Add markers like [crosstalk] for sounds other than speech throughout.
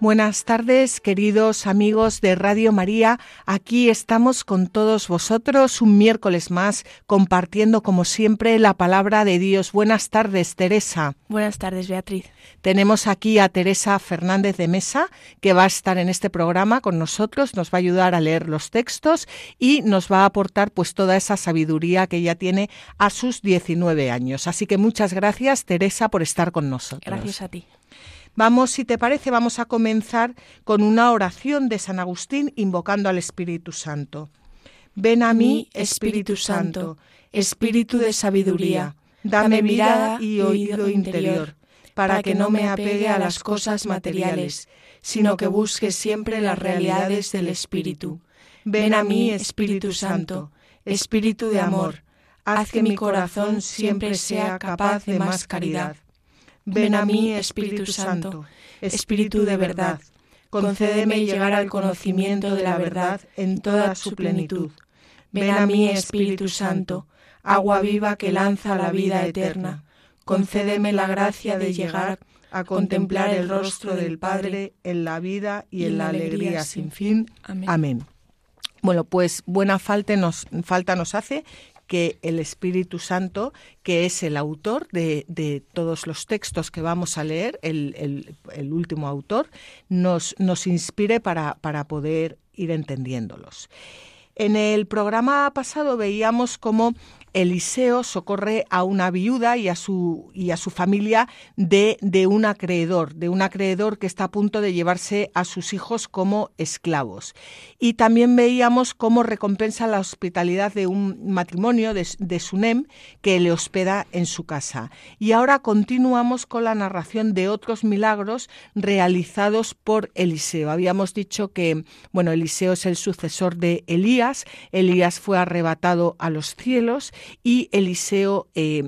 Buenas tardes, queridos amigos de Radio María. Aquí estamos con todos vosotros un miércoles más, compartiendo como siempre la palabra de Dios. Buenas tardes, Teresa. Buenas tardes, Beatriz. Tenemos aquí a Teresa Fernández de Mesa, que va a estar en este programa con nosotros, nos va a ayudar a leer los textos y nos va a aportar pues toda esa sabiduría que ella tiene a sus 19 años. Así que muchas gracias, Teresa, por estar con nosotros. Gracias a ti. Vamos, si te parece, vamos a comenzar con una oración de San Agustín invocando al Espíritu Santo. Ven a mí, Espíritu Santo, Espíritu de sabiduría, dame mirada y oído interior, para que no me apegue a las cosas materiales, sino que busque siempre las realidades del Espíritu. Ven a mí, Espíritu Santo, Espíritu de amor, haz que mi corazón siempre sea capaz de más caridad Ven a mí, Espíritu Santo, Espíritu de verdad. Concédeme llegar al conocimiento de la verdad en toda su plenitud. Ven a mí, Espíritu Santo, agua viva que lanza la vida eterna. Concédeme la gracia de llegar a contemplar el rostro del Padre en la vida y en la alegría sin fin. Amén. Bueno, pues buena falta nos, falta nos hace que el Espíritu Santo, que es el autor de, todos los textos que vamos a leer, el, último autor, nos, nos inspire para, para poder ir entendiéndolos. En el programa pasado veíamos cómo Eliseo socorre a una viuda y a su, y a su familia de, de, un acreedor, de un acreedor que está a punto de llevarse a sus hijos como esclavos. Y también veíamos cómo recompensa la hospitalidad de un matrimonio de, de Sunem que le hospeda en su casa. Y ahora continuamos con la narración de otros milagros realizados por Eliseo. Habíamos dicho que, bueno, Eliseo es el sucesor de Elías. Elías fue arrebatado a los cielos y Eliseo eh,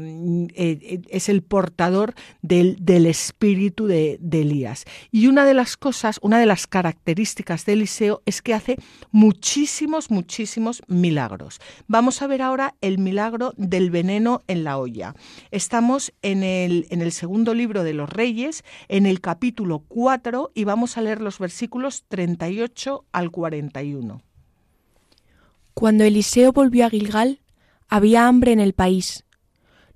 eh, es el portador del, espíritu de, de, Elías. Y una de las cosas, una de las características de Eliseo es que hace muchísimos, muchísimos milagros. Vamos a ver ahora el milagro del veneno en la olla. Estamos en el, en el segundo libro de los Reyes, en el capítulo 4, y vamos a leer los versículos 38 al 41. Cuando Eliseo volvió a Gilgal, había hambre en el país.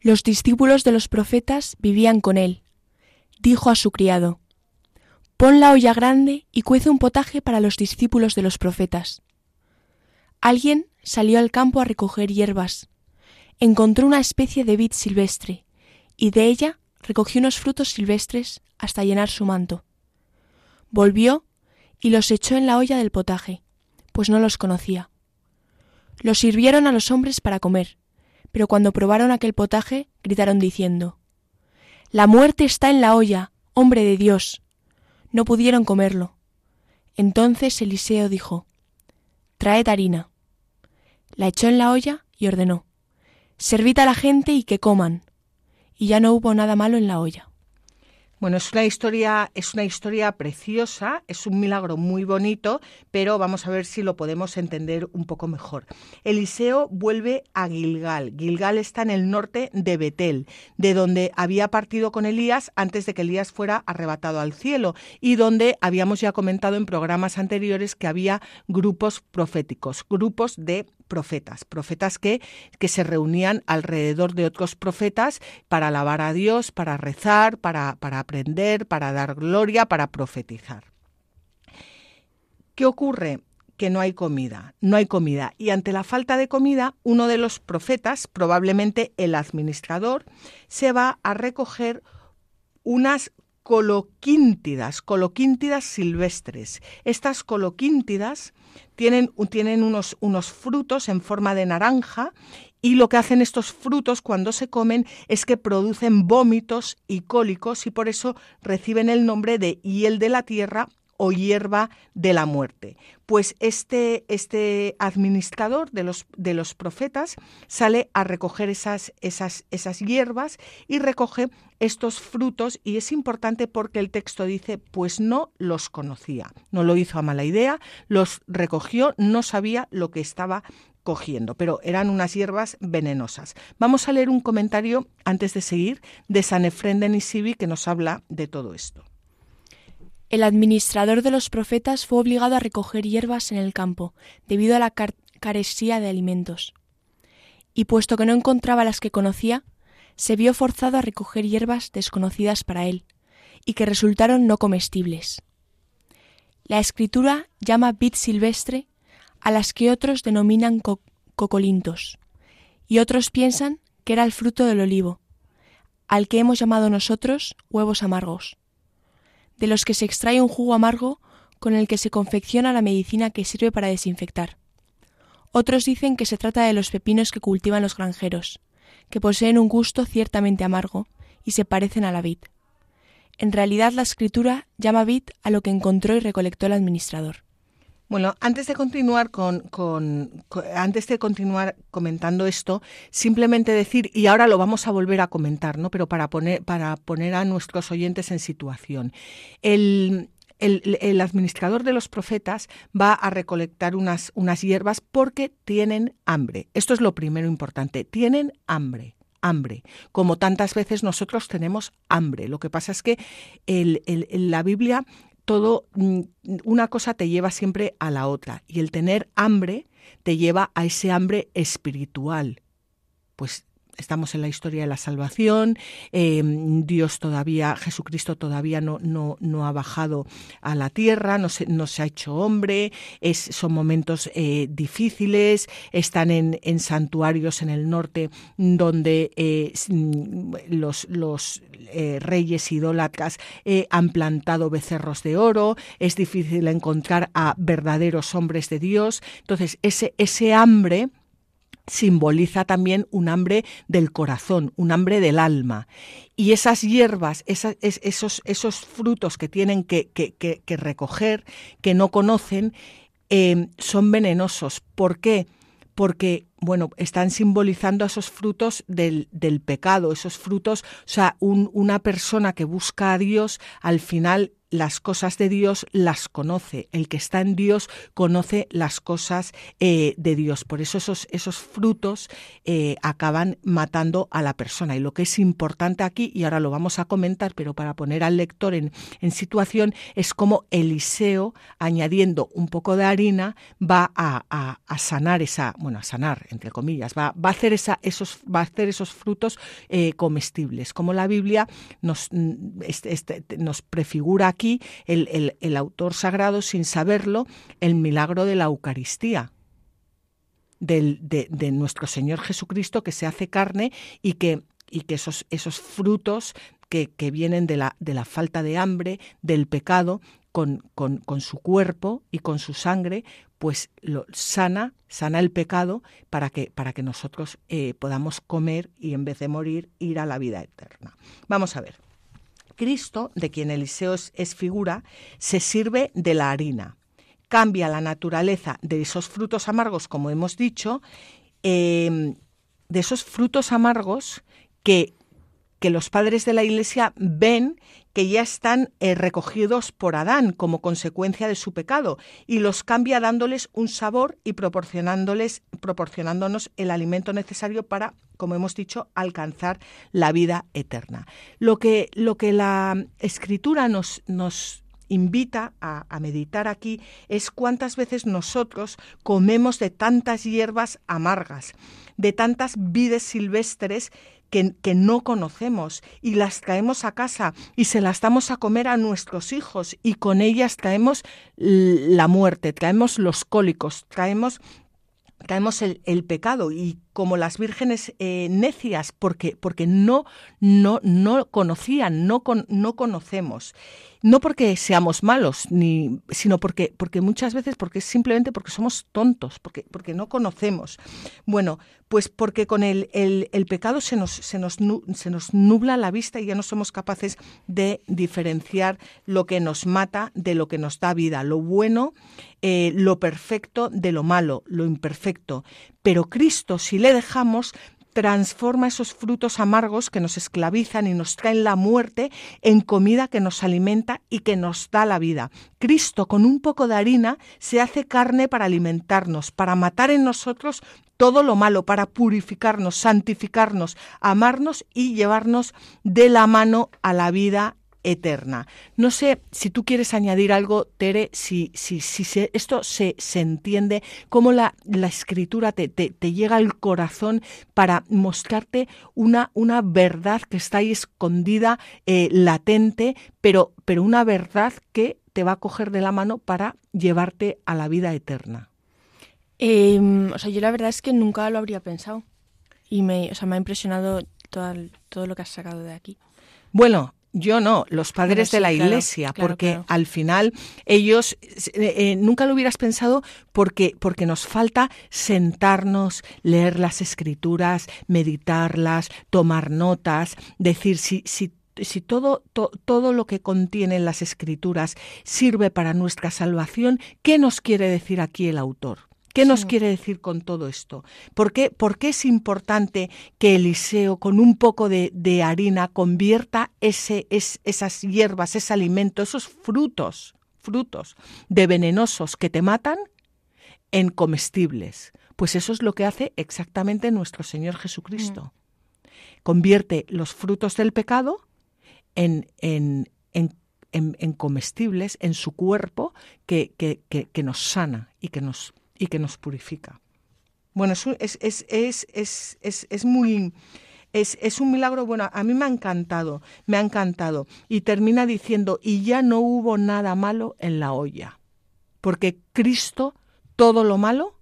Los discípulos de los profetas vivían con él. Dijo a su criado, Pon la olla grande y cuece un potaje para los discípulos de los profetas. Alguien salió al campo a recoger hierbas. Encontró una especie de vid silvestre, y de ella recogió unos frutos silvestres hasta llenar su manto. Volvió y los echó en la olla del potaje, pues no los conocía. Los sirvieron a los hombres para comer, pero cuando probaron aquel potaje, gritaron diciendo La muerte está en la olla, hombre de Dios. No pudieron comerlo. Entonces Eliseo dijo Traed harina. La echó en la olla y ordenó Servid a la gente y que coman. Y ya no hubo nada malo en la olla. Bueno, es una historia, es una historia preciosa, es un milagro muy bonito, pero vamos a ver si lo podemos entender un poco mejor. Eliseo vuelve a Gilgal. Gilgal está en el norte de Betel, de donde había partido con Elías antes de que Elías fuera arrebatado al cielo y donde habíamos ya comentado en programas anteriores que había grupos proféticos, grupos de profetas, profetas que, que se reunían alrededor de otros profetas para alabar a Dios, para rezar, para, para aprender, para dar gloria, para profetizar. ¿Qué ocurre? Que no hay comida, no hay comida. Y ante la falta de comida, uno de los profetas, probablemente el administrador, se va a recoger unas coloquíntidas, coloquíntidas silvestres. Estas coloquíntidas tienen, tienen unos, unos frutos en forma de naranja y lo que hacen estos frutos cuando se comen es que producen vómitos y cólicos y por eso reciben el nombre de hiel de la tierra hierba de la muerte. Pues este, este administrador de los, de los profetas sale a recoger esas, esas, esas hierbas y recoge estos frutos y es importante porque el texto dice, pues no los conocía, no lo hizo a mala idea, los recogió, no sabía lo que estaba cogiendo, pero eran unas hierbas venenosas. Vamos a leer un comentario antes de seguir de San Efrén de Nisibi que nos habla de todo esto. El administrador de los profetas fue obligado a recoger hierbas en el campo, debido a la caresía de alimentos. Y puesto que no encontraba las que conocía, se vio forzado a recoger hierbas desconocidas para él, y que resultaron no comestibles. La escritura llama vid silvestre a las que otros denominan cocolintos, y otros piensan que era el fruto del olivo, al que hemos llamado nosotros huevos amargos, de los que se extrae un jugo amargo con el que se confecciona la medicina que sirve para desinfectar. Otros dicen que se trata de los pepinos que cultivan los granjeros, que poseen un gusto ciertamente amargo y se parecen a la vid. En realidad la escritura llama vid a lo que encontró y recolectó el administrador. Bueno, antes de continuar con, antes de continuar comentando esto, simplemente decir y ahora lo vamos a volver a comentar, ¿no? Pero para poner para poner a nuestros oyentes en situación. El, el, administrador de los profetas va a recolectar unas, unas hierbas porque tienen hambre. Esto es lo primero importante. Tienen hambre hambre, como tantas veces nosotros tenemos hambre. Lo que pasa es que la Biblia todo, mm, una cosa te lleva siempre a la otra y el tener hambre te lleva a ese hambre espiritual. Pues estamos en la historia de la salvación, em, Dios todavía, Jesucristo todavía no, no, no, ha bajado a la tierra, no se, no se ha hecho hombre, es, son momentos eh, difíciles, están en, en, santuarios en el norte donde eh, los, los eh, reyes idólatras han plantado becerros de oro, es difícil encontrar a verdaderos hombres de Dios, entonces ese, ese hambre, simboliza también un hambre del corazón, un hambre del alma. Y esas hierbas, esos, frutos que tienen que, recoger, que no conocen, eh, son venenosos. ¿Por qué? Porque, bueno, están simbolizando esos frutos del pecado, esos frutos, o sea, una persona que busca a Dios, al final las cosas de Dios las conoce. El que está en Dios conoce las cosas eh, de Dios. Por eso esos, esos frutos eh, acaban matando a la persona. Y lo que es importante aquí, y ahora lo vamos a comentar, pero para poner al lector en, en situación, es como Eliseo, añadiendo un poco de harina, va a, a, sanar esa, bueno, a sanar, entre comillas, va, va, a, hacer esa, esos, va a hacer esos frutos eh, comestibles. Como la Biblia nos, mm, este, este, nos prefigura aquí el, autor sagrado, sin saberlo, el milagro de la Eucaristía. de, nuestro Señor Jesucristo que se hace carne y que, esos, frutos que, vienen de la, falta de hambre, del pecado, con, con, su cuerpo y con su sangre, pues lo sana, sana el pecado para que, para que nosotros eh, podamos comer y en vez de morir ir a la vida eterna. Vamos a ver. Cristo, de quien Eliseo es figura, se sirve de la harina. Cambia la naturaleza de esos frutos amargos, como hemos dicho, em, de esos frutos amargos que, que los padres de la Iglesia ven que ya están eh, recogidos por Adán como consecuencia de su pecado y los cambia dándoles un sabor y proporcionándoles proporcionándonos el alimento necesario para como hemos dicho, alcanzar la vida eterna. Lo que, lo que la escritura nos, nos invita a, a, meditar aquí es cuántas veces nosotros comemos de tantas hierbas amargas, de tantas vides silvestres que, no conocemos y las traemos a casa y se las damos a comer a nuestros hijos y con ellas traemos la muerte, traemos los cólicos, traemos traemos el, pecado y como las vírgenes eh, necias porque, porque no, no, no conocían, no, no conocemos. No porque seamos malos, ni, sino porque, porque muchas veces, porque simplemente porque somos tontos, porque, porque no conocemos. Bueno, pues porque con el, el, pecado se nos, se, nos, se nos nubla la vista y ya no somos capaces de diferenciar lo que nos mata de lo que nos da vida, lo bueno, eh, lo perfecto de lo malo, lo imperfecto. Pero Cristo, si le dejamos, transforma esos frutos amargos que nos esclavizan y nos traen la muerte en comida que nos alimenta y que nos da la vida. Cristo con un poco de harina se hace carne para alimentarnos, para matar en nosotros todo lo malo, para purificarnos, santificarnos, amarnos y llevarnos de la mano a la vida eterna. No sé si tú quieres añadir algo, Tere, si, si, si esto se, se, entiende, cómo la, la escritura te, te, llega al corazón para mostrarte una, una verdad que está ahí escondida, eh, latente, pero, pero una verdad que te va a coger de la mano para llevarte a la vida eterna. Em, o sea, yo la verdad es que nunca lo habría pensado y me, o sea, me ha impresionado todo, todo lo que has sacado de aquí. Bueno, yo no, los padres de la iglesia, porque al final ellos eh, eh, nunca lo hubieras pensado porque, porque nos falta sentarnos, leer las escrituras, meditarlas, tomar notas, decir si, si si todo, todo lo que contienen las escrituras sirve para nuestra salvación, ¿qué nos quiere decir aquí el autor? ¿Qué nos quiere decir con todo esto? ¿Por qué, ¿Por qué, es importante que Eliseo con un poco de, harina convierta ese, esas hierbas, ese alimento, esos frutos, frutos de venenosos que te matan en comestibles? Pues eso es lo que hace exactamente nuestro Señor Jesucristo. Mm. Convierte los frutos del pecado en, en, en, comestibles en su cuerpo que, que, que nos sana y que nos y que nos purifica. Bueno, es, es, es, es, muy... Es, un milagro, bueno, a mí me ha encantado, me ha encantado. Y termina diciendo, y ya no hubo nada malo en la olla, porque Cristo todo lo malo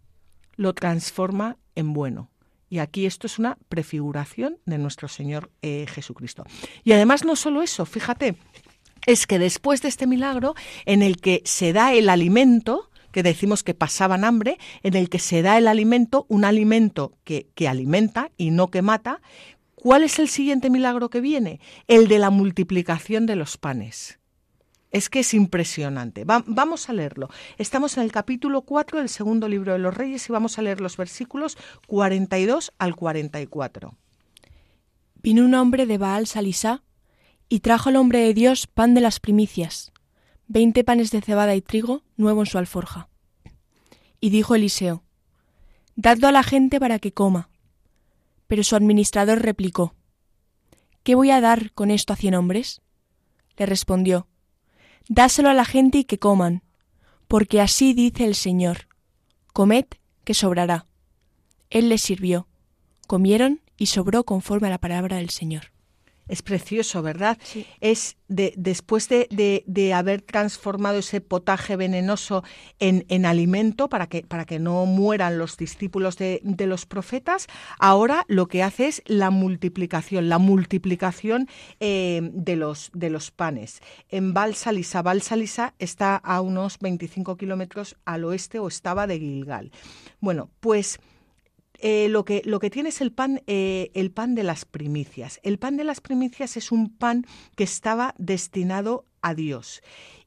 lo transforma en bueno. Y aquí esto es una prefiguración de nuestro Señor eh, Jesucristo. Y además no solo eso, fíjate, es que después de este milagro en el que se da el alimento, que decimos que pasaban hambre, en el que se da el alimento, un alimento que, que alimenta y no que mata, ¿cuál es el siguiente milagro que viene? El de la multiplicación de los panes. Es que es impresionante. vamos a leerlo. Estamos en el capítulo 4 del segundo libro de los Reyes y vamos a leer los versículos 42 al 44. Vino un hombre de Baal Salisá y trajo al hombre de Dios pan de las primicias, veinte panes de cebada y trigo nuevo en su alforja. Y dijo Eliseo, Dadlo a la gente para que coma. Pero su administrador replicó, ¿Qué voy a dar con esto a cien hombres? Le respondió, Dáselo a la gente y que coman, porque así dice el Señor, comed que sobrará. Él les sirvió, comieron y sobró conforme a la palabra del Señor. Es precioso, ¿verdad? Es de, después de, de, haber transformado ese potaje venenoso en, en alimento para que, para que, no mueran los discípulos de, los profetas, ahora lo que hace es la multiplicación, la multiplicación eh, de, los, de los panes. En Balsalisa, Balsalisa está a unos 25 kilómetros al oeste o estaba de Gilgal. Bueno, pues eh, lo, que, lo que tiene es el pan, eh, el pan de las primicias. El pan de las primicias es un pan que estaba destinado a Dios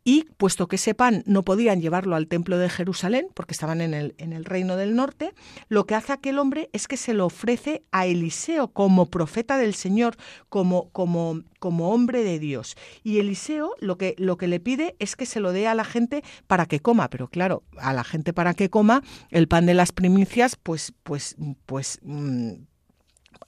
y puesto que ese pan no podían llevarlo al templo de Jerusalén, porque estaban en el, en el reino del norte, lo que hace aquel hombre es que se lo ofrece a Eliseo como profeta del Señor, como, como, como hombre de Dios. Y Eliseo lo que, lo que le pide es que se lo dé a la gente para que coma, pero claro, a la gente para que coma el pan de las primicias, pues, pues, pues... Mm,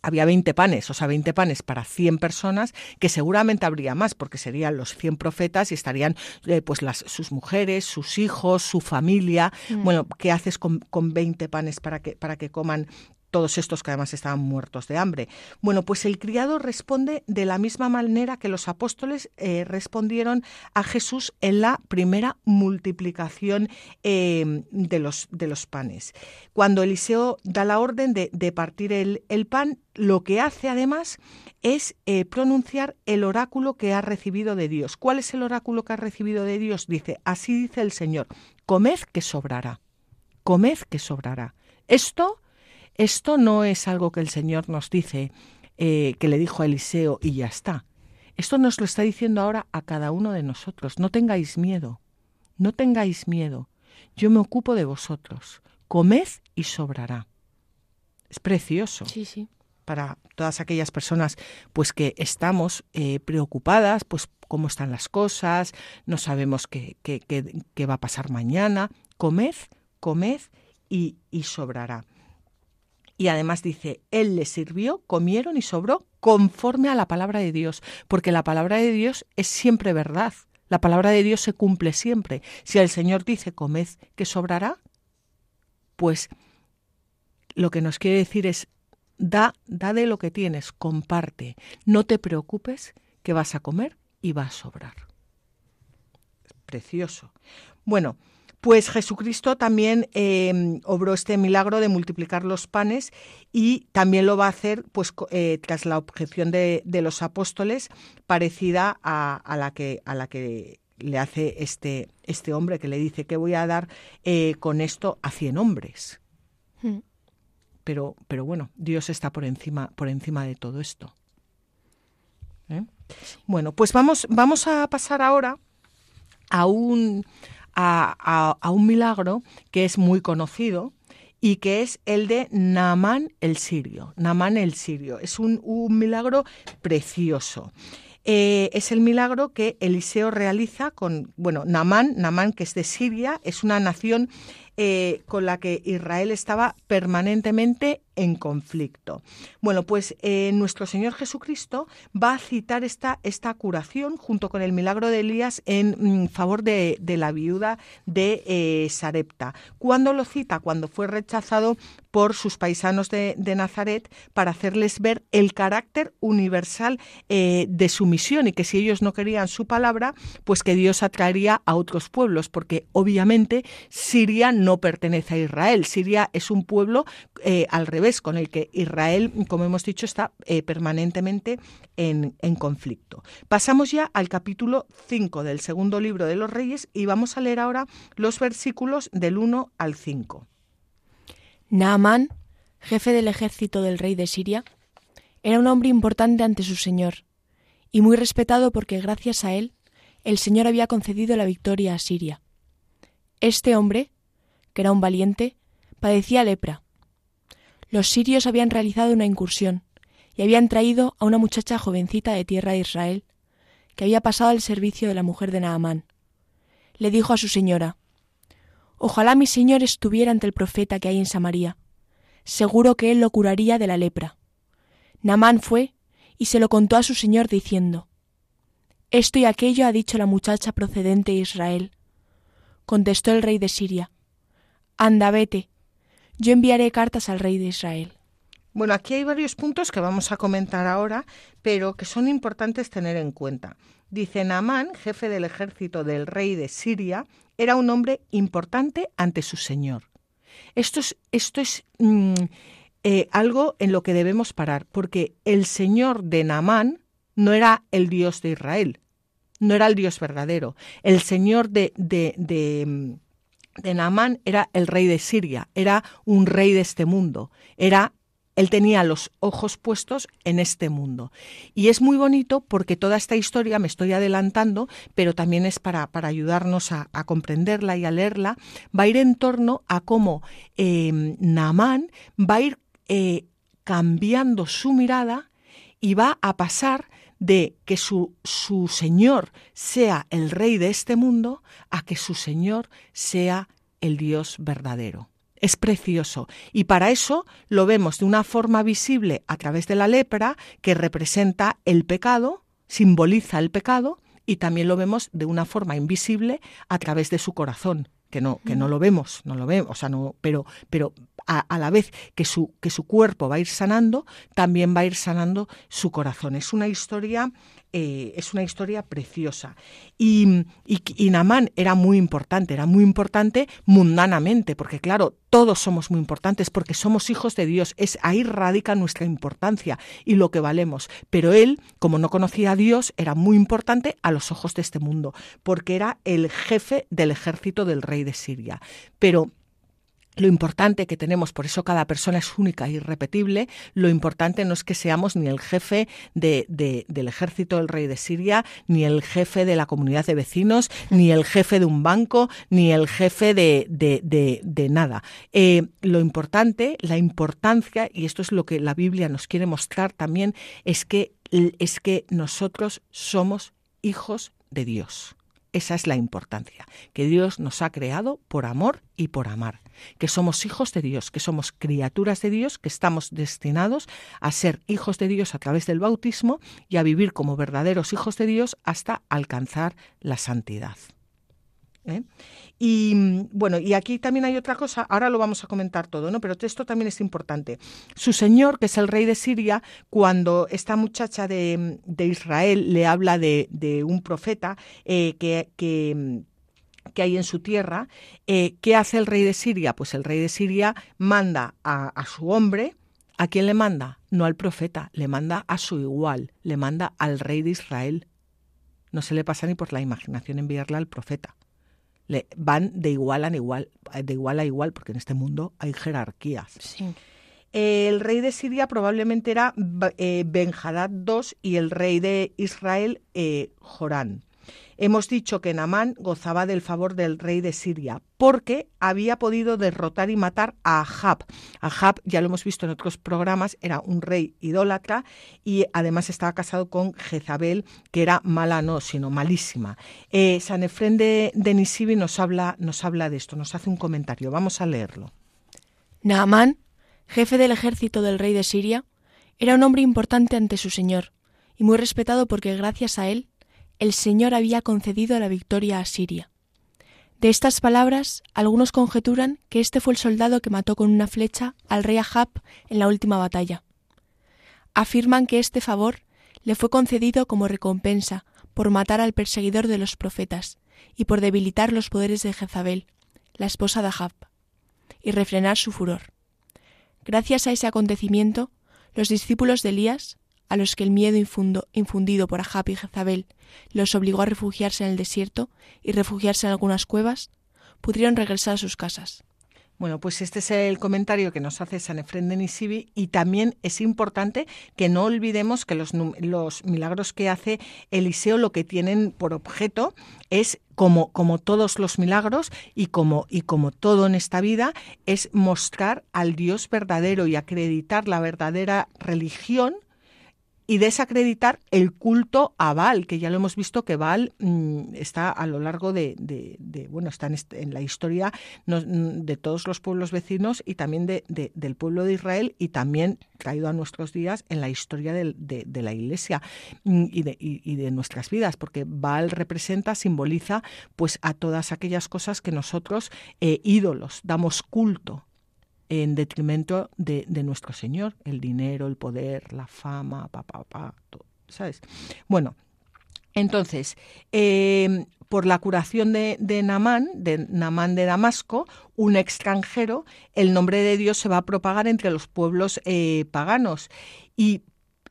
había 20 panes, o sea, 20 panes para 100 personas, que seguramente habría más, porque serían los 100 profetas y estarían eh, pues las, sus mujeres, sus hijos, su familia. Mm. Bueno, ¿qué haces con, con, 20 panes para que, para que coman todos estos que además estaban muertos de hambre. Bueno, pues el criado responde de la misma manera que los apóstoles eh, respondieron a Jesús en la primera multiplicación eh, de, los, de, los, panes. Cuando Eliseo da la orden de, partir el, pan, lo que hace además es eh, pronunciar el oráculo que ha recibido de Dios. ¿Cuál es el oráculo que ha recibido de Dios? Dice, así dice el Señor, comed que sobrará, comed que sobrará. Esto esto no es algo que el Señor nos dice, eh, que le dijo a Eliseo y ya está. Esto nos lo está diciendo ahora a cada uno de nosotros. No tengáis miedo, no tengáis miedo. Yo me ocupo de vosotros. Comed y sobrará. Es precioso. Sí, sí. Para todas aquellas personas pues que estamos eh, preocupadas, pues cómo están las cosas, no sabemos qué, qué, qué, va a pasar mañana. Comed, comed y, y sobrará. Y además dice, Él les sirvió, comieron y sobró conforme a la palabra de Dios, porque la palabra de Dios es siempre verdad. La palabra de Dios se cumple siempre. Si el Señor dice, comed que sobrará, pues lo que nos quiere decir es, da, da de lo que tienes, comparte. No te preocupes que vas a comer y va a sobrar. Precioso. Bueno, pues Jesucristo también em, obró este milagro de multiplicar los panes y también lo va a hacer pues eh, tras la objeción de, los apóstoles parecida a, la que a la que le hace este, este hombre que le dice que voy a dar eh, con esto a cien hombres. Hmm. Pero, pero bueno, Dios está por encima, por encima de todo esto. ¿Eh? Bueno, pues vamos, vamos a pasar ahora a un, a, un milagro que es muy conocido, y que es el de Naamán el sirio. Naamán el sirio. Es un, milagro precioso. Eh, es el milagro que Eliseo realiza con, bueno, Naamán, Naamán que es de Siria, es una nación eh, con la que Israel estaba permanentemente en conflicto. Bueno, pues eh, nuestro Señor Jesucristo va a citar esta, esta curación junto con el milagro de Elías en mm, favor de, la viuda de eh, Sarepta. ¿Cuándo lo cita? Cuando fue rechazado por sus paisanos de, Nazaret para hacerles ver el carácter universal de su misión y que si ellos no querían su palabra, pues que Dios atraería a otros pueblos, porque obviamente Siria no pertenece a Israel. Siria es un pueblo al revés con el que Israel, como hemos dicho, está eh, permanentemente en, en, conflicto. Pasamos ya al capítulo 5 del segundo libro de los Reyes y vamos a leer ahora los versículos del 1 al 5. Naamán, jefe del ejército del rey de Siria, era un hombre importante ante su señor y muy respetado porque gracias a él el Señor había concedido la victoria a Siria. Este hombre, que era un valiente, padecía lepra los sirios habían realizado una incursión y habían traído a una muchacha jovencita de tierra de Israel, que había pasado al servicio de la mujer de Naamán. Le dijo a su señora, Ojalá mi señor estuviera ante el profeta que hay en Samaria. Seguro que él lo curaría de la lepra. Naamán fue y se lo contó a su señor diciendo, Esto y aquello ha dicho la muchacha procedente de Israel. Contestó el rey de Siria, Anda, vete, yo enviaré cartas al rey de Israel. Bueno, aquí hay varios puntos que vamos a comentar ahora, pero que son importantes tener en cuenta. Dice Naamán, jefe del ejército del rey de Siria, era un hombre importante ante su señor. Esto es, esto es mm, eh, algo en lo que debemos parar, porque el señor de Naamán no era el Dios de Israel, no era el Dios verdadero. El señor de, de, mm, de Naamán era el rey de Siria, era un rey de este mundo, era él tenía los ojos puestos en este mundo. Y es muy bonito porque toda esta historia, me estoy adelantando, pero también es para, para ayudarnos a, comprenderla y a leerla, va a ir en torno a cómo eh, Naamán va a ir eh, cambiando su mirada y va a pasar de que su, su Señor sea el Rey de este mundo a que su Señor sea el Dios verdadero. Es precioso y para eso lo vemos de una forma visible a través de la lepra que representa el pecado, simboliza el pecado y también lo vemos de una forma invisible a través de su corazón, que no, que no lo vemos, no lo vemos, o sea, no, pero, pero a, la vez que su, que su cuerpo va a ir sanando, también va a ir sanando su corazón. Es una historia eh, es una historia preciosa. Y, y, Namán era muy importante, era muy importante mundanamente, porque claro, todos somos muy importantes porque somos hijos de Dios. Es ahí radica nuestra importancia y lo que valemos. Pero él, como no conocía a Dios, era muy importante a los ojos de este mundo, porque era el jefe del ejército del rey de Siria. Pero lo importante que tenemos, por eso cada persona es única e irrepetible, lo importante no es que seamos ni el jefe de, del ejército del rey de Siria, ni el jefe de la comunidad de vecinos, ni el jefe de un banco, ni el jefe de, de nada. Eh, lo importante, la importancia, y esto es lo que la Biblia nos quiere mostrar también, es que, es que nosotros somos hijos de Dios. Esa es la importancia, que Dios nos ha creado por amor y por amar, que somos hijos de Dios, que somos criaturas de Dios, que estamos destinados a ser hijos de Dios a través del bautismo y a vivir como verdaderos hijos de Dios hasta alcanzar la santidad. ¿Eh? Y mm, bueno, y aquí también hay otra cosa, ahora lo vamos a comentar todo, ¿no? Pero esto también es importante. Su señor, que es el rey de Siria, cuando esta muchacha de, Israel le habla de, un profeta eh, que, que hay en su tierra, eh, ¿qué hace el rey de Siria? Pues el rey de Siria manda a, a, su hombre, ¿a quién le manda? No al profeta, le manda a su igual, le manda al rey de Israel. No se le pasa ni por la imaginación enviarle al profeta le, van de igual a igual, de igual a igual, porque en este mundo hay jerarquías. El rey de Siria probablemente era eh, Benjadad II y el rey de Israel eh, Jorán. Hemos dicho que Namán gozaba del favor del rey de Siria porque había podido derrotar y matar a Ahab. Ahab, ya lo hemos visto en otros programas, era un rey idólatra y además estaba casado con Jezabel, que era mala no, sino malísima. Eh, San Efrén de, Nisibi nos habla, nos habla de esto, nos hace un comentario. Vamos a leerlo. Naamán, jefe del ejército del rey de Siria, era un hombre importante ante su señor y muy respetado porque gracias a él el Señor había concedido la victoria a Siria. De estas palabras, algunos conjeturan que este fue el soldado que mató con una flecha al rey Ahab en la última batalla. Afirman que este favor le fue concedido como recompensa por matar al perseguidor de los profetas y por debilitar los poderes de Jezabel, la esposa de Ahab, y refrenar su furor. Gracias a ese acontecimiento, los discípulos de Elías, a los que el miedo infundido por Ahab y Jezabel los obligó a refugiarse en el desierto y refugiarse en algunas cuevas, pudieron regresar a sus casas. Bueno, pues este es el comentario que nos hace San Efrén de Nisibi y también es importante que no olvidemos que los, los, milagros que hace Eliseo lo que tienen por objeto es como, como todos los milagros y como, y como todo en esta vida es mostrar al Dios verdadero y acreditar la verdadera religión y desacreditar el culto a Baal, que ya lo hemos visto que Baal mm, está a lo largo de, bueno, está en, la historia mm, de todos los pueblos vecinos y también de, del pueblo de Israel y también traído a nuestros días en la historia de, la Iglesia mm, y, y de, nuestras vidas, porque Baal representa, simboliza pues a todas aquellas cosas que nosotros, eh, ídolos, damos culto en detrimento de, nuestro Señor, el dinero, el poder, la fama, papá, papá, todo, ¿sabes? Bueno, entonces, em, por la curación de, de Namán, de Namán de Damasco, un extranjero, el nombre de Dios se va a propagar entre los pueblos eh, paganos. Y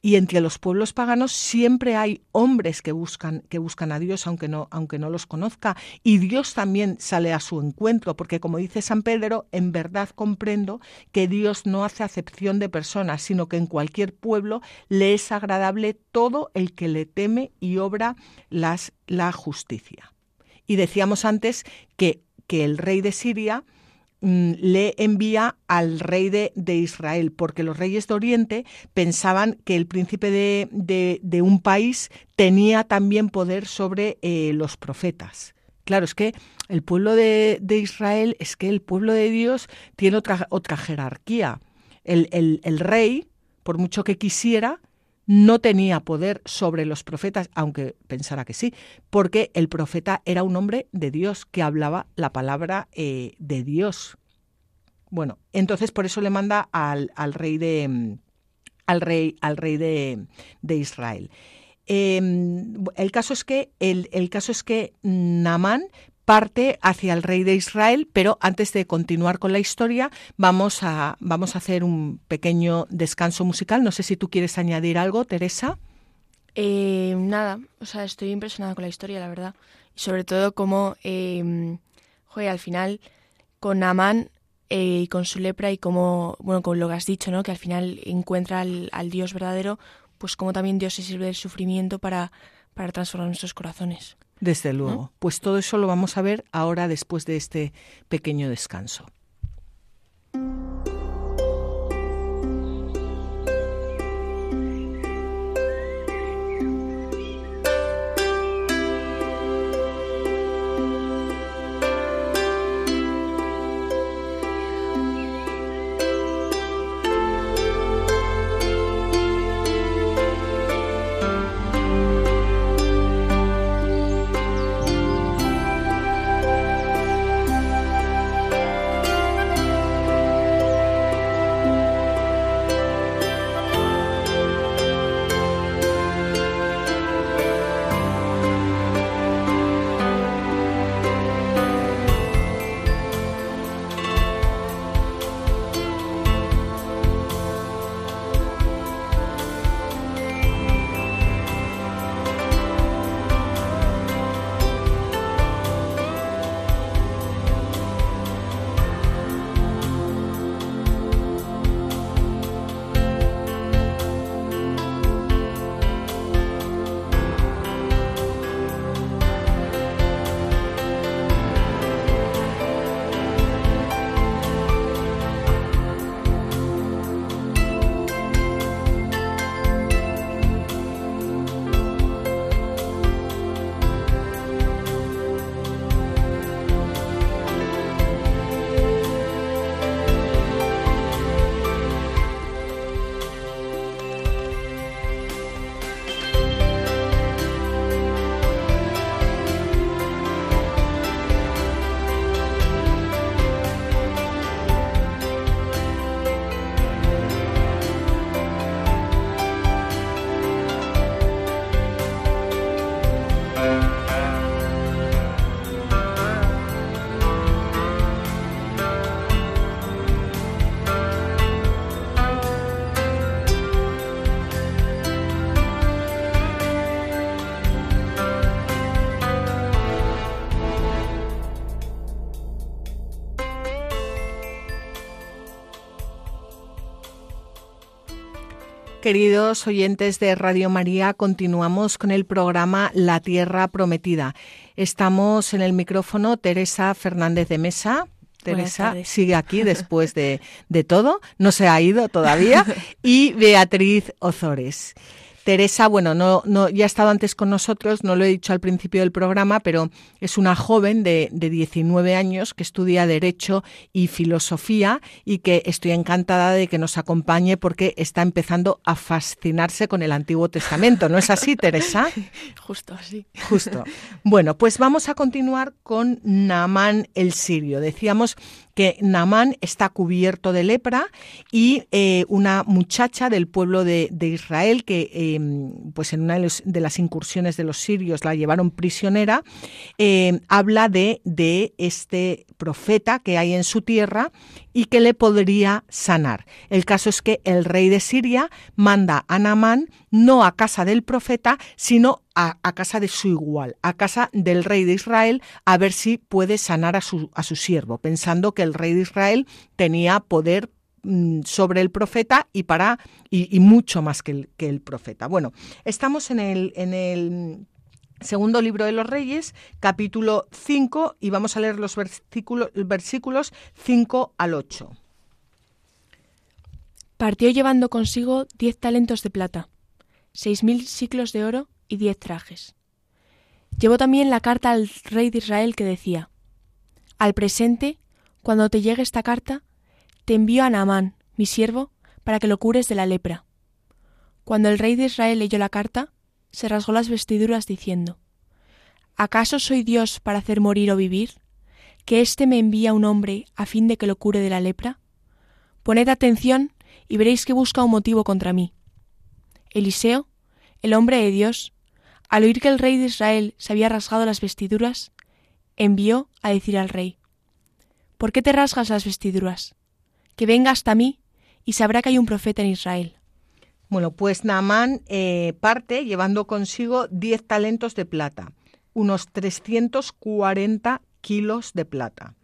y entre los pueblos paganos siempre hay hombres que buscan, que buscan a Dios, aunque no, aunque no los conozca. Y Dios también sale a su encuentro, porque como dice San Pedro, en verdad comprendo que Dios no hace acepción de personas, sino que en cualquier pueblo le es agradable todo el que le teme y obra las, la justicia. Y decíamos antes que, que el rey de Siria le envía al rey de, Israel, porque los reyes de Oriente pensaban que el príncipe de, un país tenía también poder sobre eh, los profetas. Claro, es que el pueblo de, Israel, es que el pueblo de Dios tiene otra, otra jerarquía. El, el, rey, por mucho que quisiera, no tenía poder sobre los profetas, aunque pensara que sí, porque el profeta era un hombre de Dios que hablaba la palabra eh, de Dios. Bueno, entonces por eso le manda al, rey de al rey, al rey de, Israel. Em, el caso es que el, el caso es que Namán parte hacia el rey de Israel, pero antes de continuar con la historia, vamos a, vamos a hacer un pequeño descanso musical. No sé si tú quieres añadir algo, Teresa. Eh, nada, o sea, estoy impresionada con la historia, la verdad. Y sobre todo como, eh, al final, con Amán eh, y con su lepra y como, bueno, con lo que has dicho, ¿no? Que al final encuentra al, al Dios verdadero, pues como también Dios se sirve del sufrimiento para, para transformar nuestros corazones. Desde luego. Pues todo eso lo vamos a ver ahora después de este pequeño descanso. Queridos oyentes de Radio María, continuamos con el programa La Tierra Prometida. Estamos en el micrófono Teresa Fernández de Mesa. Teresa sigue aquí después de, de todo, no se ha ido todavía, [laughs] y Beatriz Ozores. Teresa, bueno, no, no, ya ha estado antes con nosotros, no lo he dicho al principio del programa, pero es una joven de, de 19 años que estudia Derecho y Filosofía y que estoy encantada de que nos acompañe porque está empezando a fascinarse con el Antiguo Testamento. ¿No es así, Teresa? [laughs] Justo así. Justo. Bueno, pues vamos a continuar con Naamán el sirio. Decíamos que Naamán está cubierto de lepra y eh, una muchacha del pueblo de, Israel que em, pues en una de, las incursiones de los sirios la llevaron prisionera, em, habla de, este profeta que hay en su tierra y que le podría sanar. El caso es que el rey de Siria manda a Naamán no a casa del profeta, sino a, casa de su igual, a casa del rey de Israel, a ver si puede sanar a su, a su siervo, pensando que el rey de Israel tenía poder sobre el profeta y para y, mucho más que el, que el, profeta. Bueno, estamos en el, en el Segundo libro de los Reyes, capítulo 5, y vamos a leer los versículos, versículos 5 al 8. Partió llevando consigo diez talentos de plata, seis mil ciclos de oro y diez trajes. Llevó también la carta al rey de Israel que decía, Al presente, cuando te llegue esta carta, te envío a Naamán, mi siervo, para que lo cures de la lepra. Cuando el rey de Israel leyó la carta, se rasgó las vestiduras diciendo, ¿Acaso soy Dios para hacer morir o vivir? ¿Que éste me envía un hombre a fin de que lo cure de la lepra? Poned atención y veréis que busca un motivo contra mí. Eliseo, el hombre de Dios, al oír que el rey de Israel se había rasgado las vestiduras, envió a decir al rey, ¿Por qué te rasgas las vestiduras? Que venga hasta mí y sabrá que hay un profeta en Israel. Bueno, pues Naamán eh, parte llevando consigo diez talentos de plata, unos 340 kilos de plata,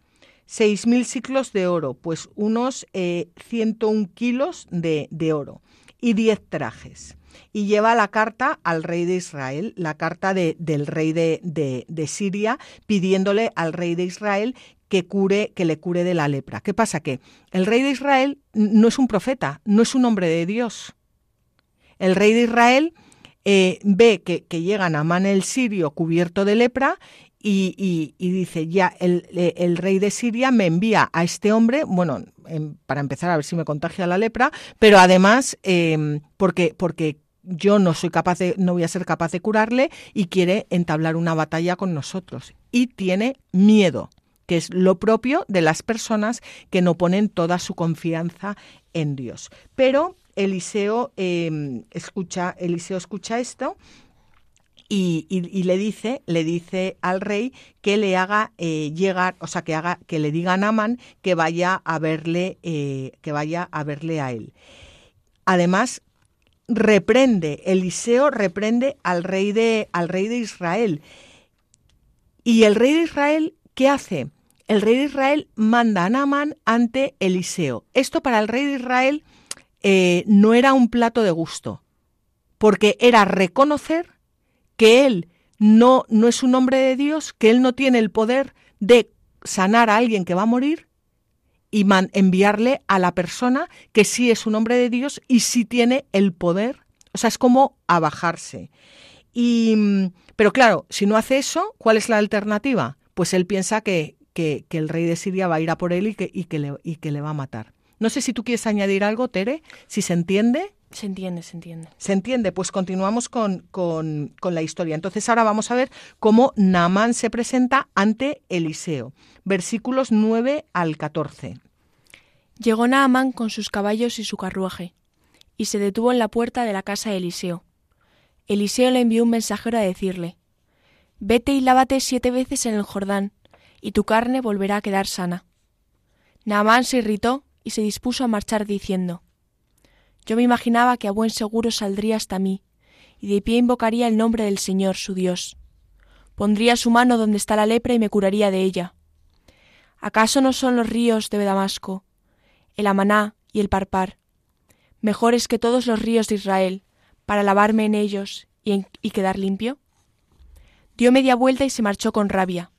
seis mil ciclos de oro, pues unos eh, 101 kilos de, de oro, y diez trajes y lleva la carta al rey de Israel, la carta de, del rey de, de, Siria, pidiéndole al rey de Israel que cure, que le cure de la lepra. ¿Qué pasa? Que el rey de Israel no es un profeta, no es un hombre de Dios. El rey de Israel eh, ve que, que llega Namán el sirio cubierto de lepra y, y, dice, ya, el, el, rey de Siria me envía a este hombre, bueno, en, para empezar a ver si me contagia la lepra, pero además eh, porque, porque yo no soy capaz de, no voy a ser capaz de curarle y quiere entablar una batalla con nosotros. Y tiene miedo, que es lo propio de las personas que no ponen toda su confianza en Dios. Pero Eliseo eh, escucha, Eliseo escucha esto y, le dice, le dice al rey que le haga eh, llegar, o sea, que haga, que le diga a Naman que vaya a verle, eh, que vaya a verle a él. Además, reprende, Eliseo reprende al rey de, al rey de Israel. Y el rey de Israel, ¿qué hace? El rey de Israel manda a Naamán ante Eliseo. Esto para el rey de Israel eh, no era un plato de gusto, porque era reconocer que él no, no es un hombre de Dios, que él no tiene el poder de sanar a alguien que va a morir y enviarle a la persona que sí es un hombre de Dios y sí tiene el poder. O sea, es como abajarse. Y, pero claro, si no hace eso, ¿cuál es la alternativa? Pues él piensa que, que, que el rey de Siria va a ir a por él y que, y que, le, y que le va a matar. No sé si tú quieres añadir algo, Tere, si se entiende. Se entiende, se entiende. Se entiende, pues continuamos con, con, con, la historia. Entonces ahora vamos a ver cómo Naamán se presenta ante Eliseo. Versículos 9 al 14. Llegó Naamán con sus caballos y su carruaje, y se detuvo en la puerta de la casa de Eliseo. Eliseo le envió un mensajero a decirle, Vete y lávate siete veces en el Jordán, y tu carne volverá a quedar sana. Naamán se irritó y se dispuso a marchar diciendo, yo me imaginaba que a buen seguro saldría hasta mí, y de pie invocaría el nombre del Señor, su Dios. Pondría su mano donde está la lepra y me curaría de ella. ¿Acaso no son los ríos de Damasco, el Amaná y el Parpar, mejores que todos los ríos de Israel, para lavarme en ellos y, quedar limpio? Dio media vuelta y se marchó con rabia.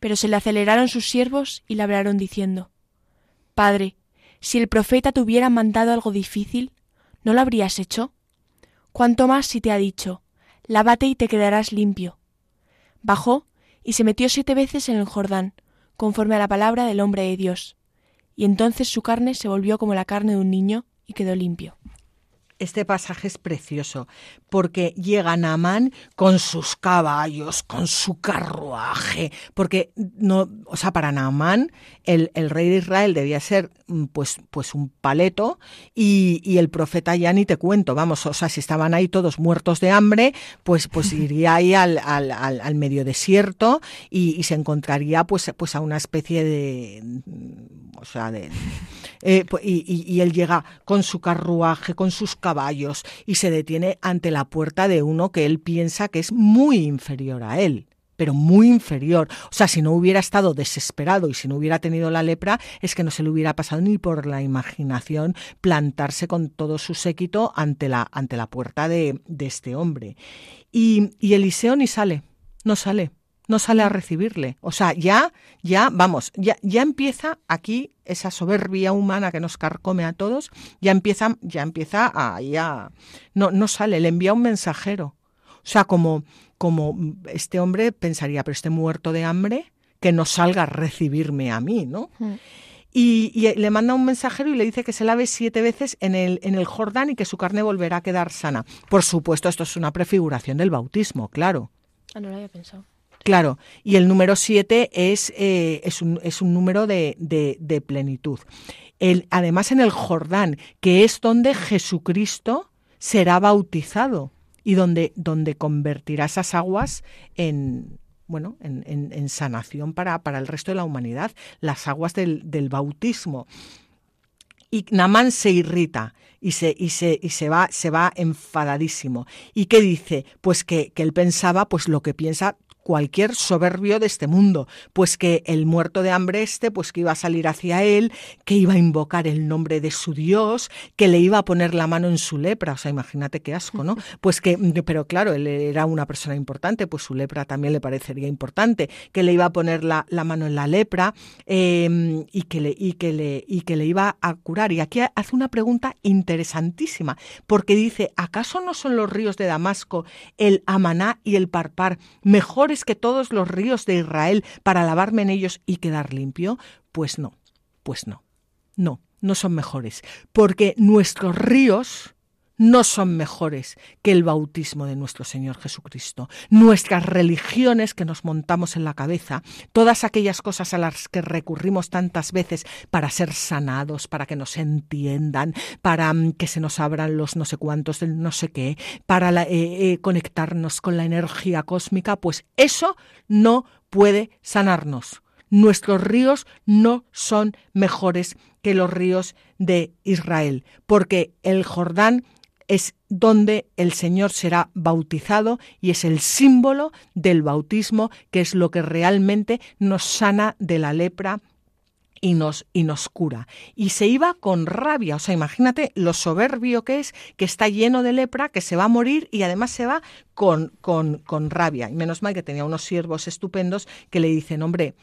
Pero se le aceleraron sus siervos y le hablaron diciendo, Padre, si el profeta te hubiera mandado algo difícil, ¿no lo habrías hecho? Cuanto más si te ha dicho, lávate y te quedarás limpio. Bajó y se metió siete veces en el Jordán, conforme a la palabra del hombre de Dios, y entonces su carne se volvió como la carne de un niño y quedó limpio. Este pasaje es precioso porque llega Naamán con sus caballos, con su carruaje, porque no, o sea, para Naamán el, el rey de Israel debía ser pues, pues un paleto y, y, el profeta ya ni te cuento, vamos, o sea, si estaban ahí todos muertos de hambre, pues, pues [laughs] iría ahí al, al, al, al medio desierto y, y, se encontraría pues, pues a una especie de, o sea, de, eh, y, y él llega con su carruaje, con sus caballos y se detiene ante la puerta de uno que él piensa que es muy inferior a él pero muy inferior. O sea, si no hubiera estado desesperado y si no hubiera tenido la lepra, es que no se le hubiera pasado ni por la imaginación plantarse con todo su séquito ante la, ante la puerta de, de este hombre. Y, y Eliseo ni sale, no sale no sale a recibirle. O sea, ya, ya, vamos, ya, ya empieza aquí esa soberbia humana que nos carcome a todos, ya empieza, ya empieza a, ya, no, no sale, le envía un mensajero. O sea, como, como este hombre pensaría, pero este muerto de hambre, que no salga a recibirme a mí, ¿no? Mm. y, le manda un mensajero y le dice que se lave siete veces en el, en el Jordán y que su carne volverá a quedar sana. Por supuesto, esto es una prefiguración del bautismo, claro. Ah, no lo había pensado. Claro, y el número siete es, eh, es, un, es, un, número de, de, plenitud. El, además, en el Jordán, que es donde Jesucristo será bautizado y donde, donde convertirá esas aguas en, bueno, en, sanación para, para, el resto de la humanidad, las aguas del, del bautismo. Y Namán se irrita y se, y se, y se va, se va enfadadísimo. ¿Y qué dice? Pues que, que él pensaba, pues lo que piensa cualquier soberbio de este mundo, pues que el muerto de hambre este, pues que iba a salir hacia él, que iba a invocar el nombre de su Dios, que le iba a poner la mano en su lepra, o sea, imagínate qué asco, ¿no? [laughs] Pues que, pero claro, él era una persona importante, pues su lepra también le parecería importante, que le iba a poner la, mano en la lepra em, y, que le, y, que le, y que le iba a curar. Y aquí hace una pregunta interesantísima, porque dice, ¿acaso no son los ríos de Damasco, el Amaná y el Parpar mejores que todos los ríos de Israel para lavarme en ellos y quedar limpio? Pues no, pues no, no, no son mejores, porque nuestros ríos no son mejores que el bautismo de nuestro Señor Jesucristo. Nuestras religiones que nos montamos en la cabeza, todas aquellas cosas a las que recurrimos tantas veces para ser sanados, para que nos entiendan, para mm, que se nos abran los no sé cuántos del no sé qué, para eh, eh, conectarnos con la energía cósmica, pues eso no puede sanarnos. Nuestros ríos no son mejores que los ríos de Israel, porque el Jordán es donde el Señor será bautizado y es el símbolo del bautismo, que es lo que realmente nos sana de la lepra y nos, y nos cura. Y se iba con rabia, o sea, imagínate lo soberbio que es, que está lleno de lepra, que se va a morir y además se va con, con, con rabia. Y menos mal que tenía unos siervos estupendos que le dicen, hombre,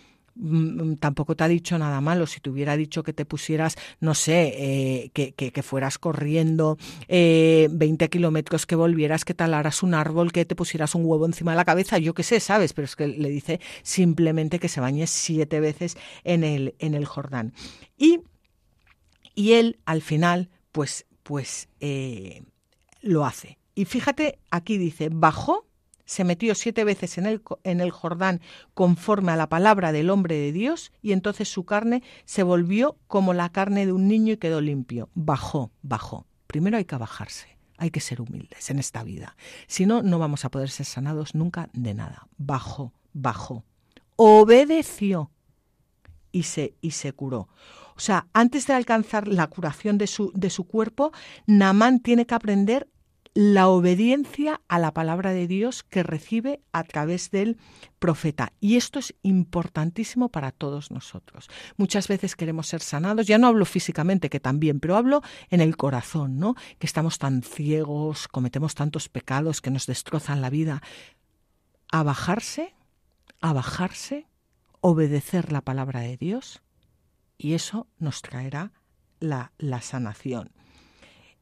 tampoco te ha dicho nada malo. Si te hubiera dicho que te pusieras, no sé, eh, que, que, fueras corriendo eh, 20 kilómetros, que volvieras, que talaras un árbol, que te pusieras un huevo encima de la cabeza, yo qué sé, ¿sabes? Pero es que le dice simplemente que se bañe siete veces en el, en el Jordán. Y, y él, al final, pues, pues eh, lo hace. Y fíjate, aquí dice, bajó se metió siete veces en el, en el Jordán conforme a la palabra del hombre de Dios y entonces su carne se volvió como la carne de un niño y quedó limpio. Bajó, bajó. Primero hay que bajarse, hay que ser humildes en esta vida. Si no, no vamos a poder ser sanados nunca de nada. Bajó, bajó. Obedeció y se, y se curó. O sea, antes de alcanzar la curación de su, de su cuerpo, Namán tiene que aprender la obediencia a la palabra de Dios que recibe a través del profeta. Y esto es importantísimo para todos nosotros. Muchas veces queremos ser sanados, ya no hablo físicamente, que también, pero hablo en el corazón, ¿no? Que estamos tan ciegos, cometemos tantos pecados que nos destrozan la vida. A bajarse, a bajarse, obedecer la palabra de Dios, y eso nos traerá la, la sanación.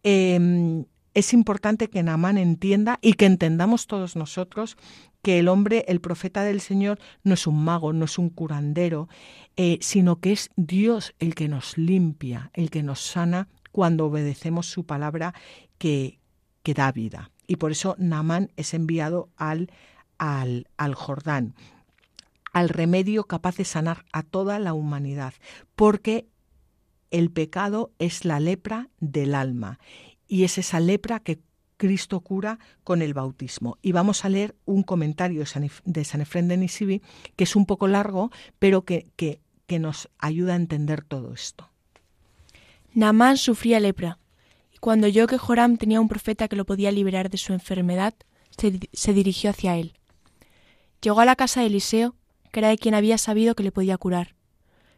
Em, es importante que Naamán entienda y que entendamos todos nosotros que el hombre, el profeta del Señor, no es un mago, no es un curandero, eh, sino que es Dios el que nos limpia, el que nos sana cuando obedecemos su palabra que, que da vida. Y por eso Naamán es enviado al, al, al Jordán, al remedio capaz de sanar a toda la humanidad, porque el pecado es la lepra del alma y es esa lepra que Cristo cura con el bautismo. Y vamos a leer un comentario de San Efrén de Nisibi, que es un poco largo, pero que, que, nos ayuda a entender todo esto. Naamán sufría lepra, y cuando oyó que Joram tenía un profeta que lo podía liberar de su enfermedad, se, se dirigió hacia él. Llegó a la casa de Eliseo, que era de quien había sabido que le podía curar,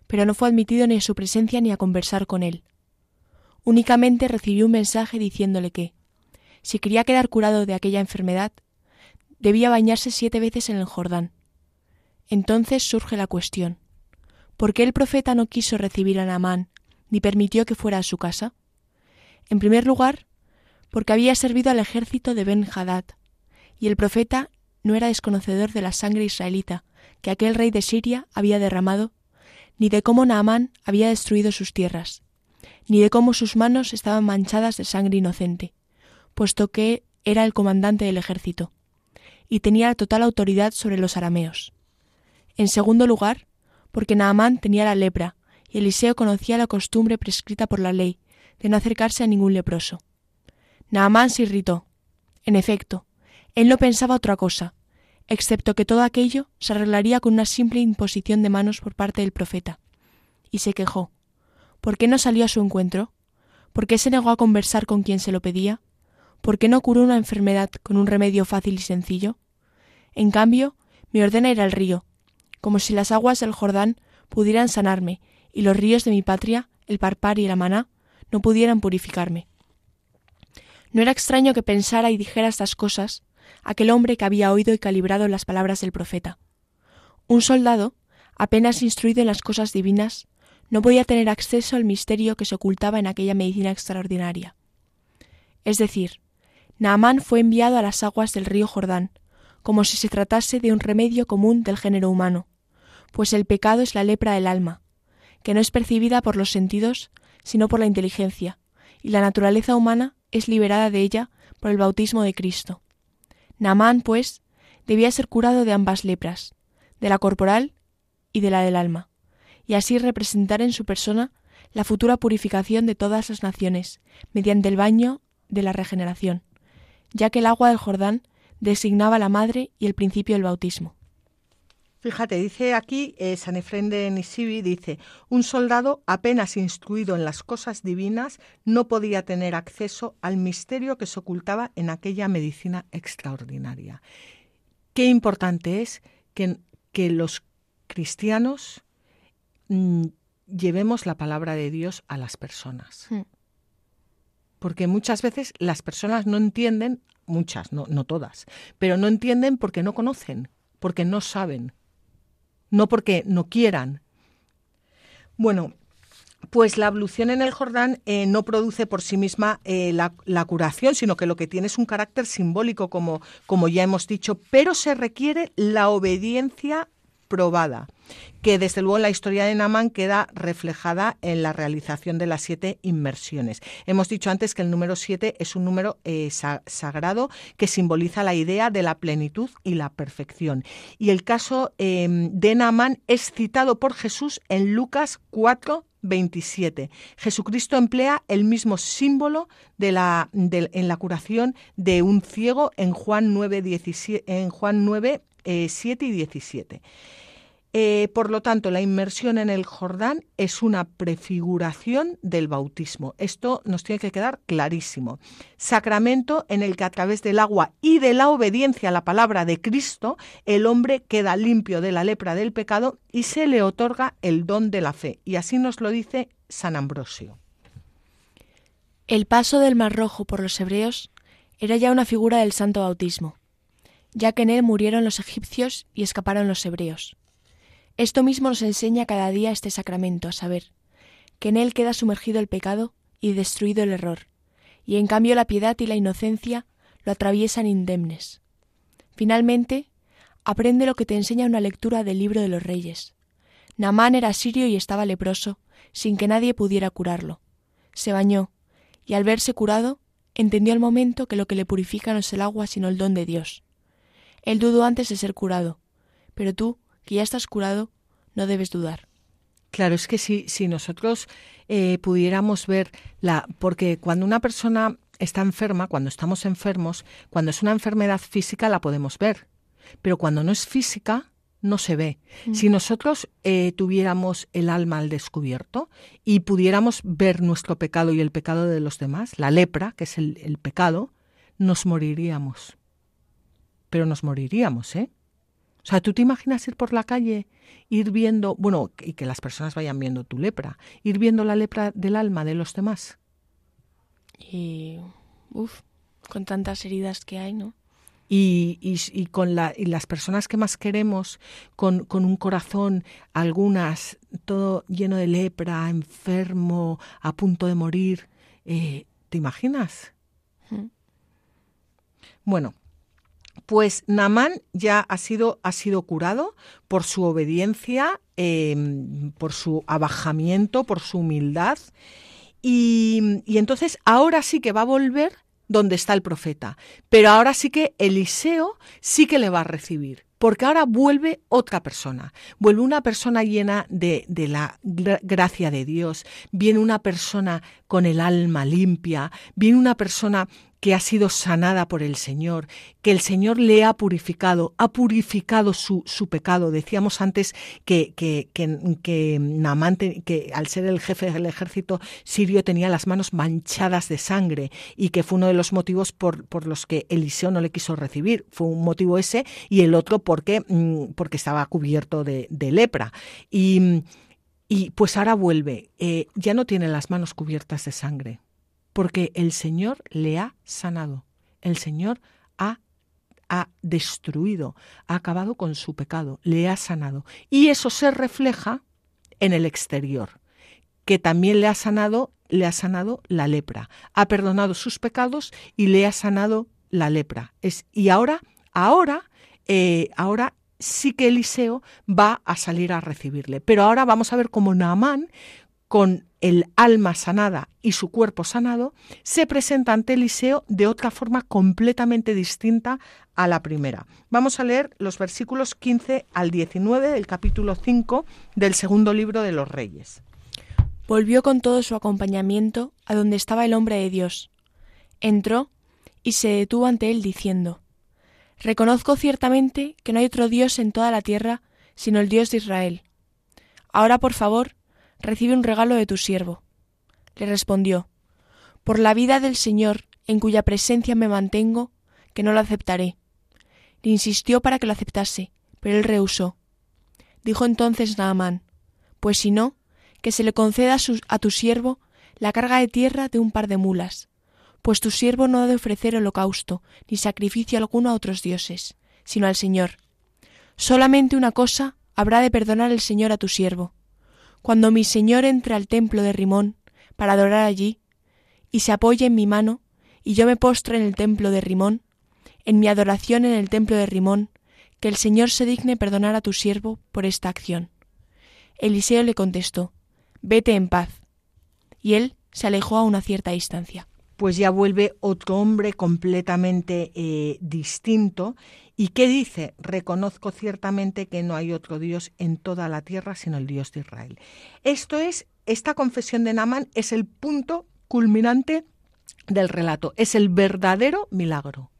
pero no fue admitido ni a su presencia ni a conversar con él Únicamente recibió un mensaje diciéndole que, si quería quedar curado de aquella enfermedad, debía bañarse siete veces en el Jordán. Entonces surge la cuestión ¿por qué el profeta no quiso recibir a Naamán ni permitió que fuera a su casa? En primer lugar, porque había servido al ejército de Ben Hadad, y el profeta no era desconocedor de la sangre israelita que aquel rey de Siria había derramado, ni de cómo Naamán había destruido sus tierras, ni de cómo sus manos estaban manchadas de sangre inocente, puesto que era el comandante del ejército, y tenía total autoridad sobre los arameos. En segundo lugar, porque Naamán tenía la lepra, y Eliseo conocía la costumbre prescrita por la ley de no acercarse a ningún leproso. Naamán se irritó. En efecto, él no pensaba otra cosa, excepto que todo aquello se arreglaría con una simple imposición de manos por parte del profeta. Y se quejó. ¿Por qué no salió a su encuentro? ¿Por qué se negó a conversar con quien se lo pedía? ¿Por qué no curó una enfermedad con un remedio fácil y sencillo? En cambio, me ordena ir al río, como si las aguas del Jordán pudieran sanarme y los ríos de mi patria, el Parpar y el Amaná, no pudieran purificarme. No era extraño que pensara y dijera estas cosas aquel hombre que había oído y calibrado las palabras del profeta. Un soldado, apenas instruido en las cosas divinas, no podía tener acceso al misterio que se ocultaba en aquella medicina extraordinaria. Es decir, Naamán fue enviado a las aguas del río Jordán, como si se tratase de un remedio común del género humano, pues el pecado es la lepra del alma, que no es percibida por los sentidos, sino por la inteligencia, y la naturaleza humana es liberada de ella por el bautismo de Cristo. Naamán, pues, debía ser curado de ambas lepras, de la corporal y de la del alma, y así representar en su persona la futura purificación de todas las naciones, mediante el baño de la regeneración, ya que el agua del Jordán designaba la madre y el principio del bautismo. Fíjate, dice aquí eh, San Efrén de Nisibi, dice, un soldado apenas instruido en las cosas divinas no podía tener acceso al misterio que se ocultaba en aquella medicina extraordinaria. Qué importante es que, que los cristianos mm, llevemos la palabra de Dios a las personas. Porque muchas veces las personas no entienden, muchas, no, no todas, pero no entienden porque no conocen, porque no saben no porque no quieran. Bueno, pues la ablución en el Jordán eh, no produce por sí misma eh, la, curación, sino que lo que tiene es un carácter simbólico, como, como ya hemos dicho, pero se requiere la obediencia probada, que desde luego en la historia de Naman queda reflejada en la realización de las siete inmersiones. Hemos dicho antes que el número siete es un número eh, sagrado que simboliza la idea de la plenitud y la perfección. Y el caso em, de Naamán es citado por Jesús en Lucas 4, 27. Jesucristo emplea el mismo símbolo en la curación de un ciego en Juan 9, en Juan 9 7 eh, y 17. Eh, por lo tanto, la inmersión en el Jordán es una prefiguración del bautismo. Esto nos tiene que quedar clarísimo. Sacramento en el que a través del agua y de la obediencia a la palabra de Cristo, el hombre queda limpio de la lepra del pecado y se le otorga el don de la fe. Y así nos lo dice San Ambrosio. El paso del Mar Rojo por los hebreos era ya una figura del santo bautismo, ya que en él murieron los egipcios y escaparon los hebreos. Esto mismo nos enseña cada día este sacramento, a saber, que en él queda sumergido el pecado y destruido el error, y en cambio la piedad y la inocencia lo atraviesan indemnes. Finalmente, aprende lo que te enseña una lectura del libro de los reyes. Namán era sirio y estaba leproso, sin que nadie pudiera curarlo. Se bañó, y al verse curado, entendió al momento que lo que le purifica no es el agua, sino el don de Dios. Él dudó antes de ser curado, pero tú que ya estás curado, no debes dudar. Claro, es que si, si nosotros eh, pudiéramos ver la. Porque cuando una persona está enferma, cuando estamos enfermos, cuando es una enfermedad física la podemos ver, pero cuando no es física no se ve. Mm. Si nosotros eh, tuviéramos el alma al descubierto y pudiéramos ver nuestro pecado y el pecado de los demás, la lepra, que es el, el pecado, nos moriríamos. Pero nos moriríamos, ¿eh? O sea, ¿tú te imaginas ir por la calle, ir viendo, bueno, y que las personas vayan viendo tu lepra, ir viendo la lepra del alma de los demás? Y, uff, con tantas heridas que hay, ¿no? Y, y, con la, y las personas que más queremos, con, con, un corazón, algunas, todo lleno de lepra, enfermo, a punto de morir. Eh, ¿Te imaginas? Bueno, Pues Namán ya ha sido, ha sido curado por su obediencia, em, por su abajamiento, por su humildad. Y, y entonces ahora sí que va a volver donde está el profeta. Pero ahora sí que Eliseo sí que le va a recibir porque ahora vuelve otra persona, vuelve una persona llena de, de, la gracia de Dios, viene una persona con el alma limpia, viene una persona que ha sido sanada por el Señor, que el Señor le ha purificado, ha purificado su, pecado. Decíamos antes que, que, que, que, que al ser el jefe del ejército sirio tenía las manos manchadas de sangre y que fue uno de los motivos por, por los que Eliseo no le quiso recibir. Fue un motivo ese y el otro porque, mm, porque estaba cubierto de, de lepra. Y, y pues ahora vuelve, eh, ya no tiene las manos cubiertas de sangre porque el Señor le ha sanado, el Señor ha, ha destruido, ha acabado con su pecado, le ha sanado. Y eso se refleja en el exterior, que también le ha sanado, le ha sanado la lepra, ha perdonado sus pecados y le ha sanado la lepra. Y ahora, ahora, eh, ahora sí que Eliseo va a salir a recibirle. Pero ahora vamos a ver cómo Naamán, con el alma sanada y su cuerpo sanado, se presenta ante Eliseo de otra forma completamente distinta a la primera. Vamos a leer los versículos 15 al 19 del capítulo 5 del segundo libro de los Reyes. Volvió con todo su acompañamiento a donde estaba el hombre de Dios. Entró y se detuvo ante él diciendo, Reconozco ciertamente que no hay otro Dios en toda la tierra sino el Dios de Israel. Ahora, por favor, recibe un regalo de tu siervo. Le respondió, Por la vida del Señor, en cuya presencia me mantengo, que no lo aceptaré. Le insistió para que lo aceptase, pero él rehusó. Dijo entonces Naamán, Pues si no, que se le conceda a, tu siervo la carga de tierra de un par de mulas, pues tu siervo no ha de ofrecer holocausto ni sacrificio alguno a otros dioses, sino al Señor. Solamente una cosa habrá de perdonar el Señor a tu siervo, cuando mi Señor entre al templo de Rimón para adorar allí, y se apoye en mi mano, y yo me postre en el templo de Rimón, en mi adoración en el templo de Rimón, que el Señor se digne perdonar a tu siervo por esta acción. Eliseo le contestó, Vete en paz. Y él se alejó a una cierta distancia. Pues ya vuelve otro hombre completamente eh, distinto ¿Y qué dice? Reconozco ciertamente que no hay otro Dios en toda la tierra sino el Dios de Israel. Esto es, esta confesión de Naamán es el punto culminante del relato, es el verdadero milagro.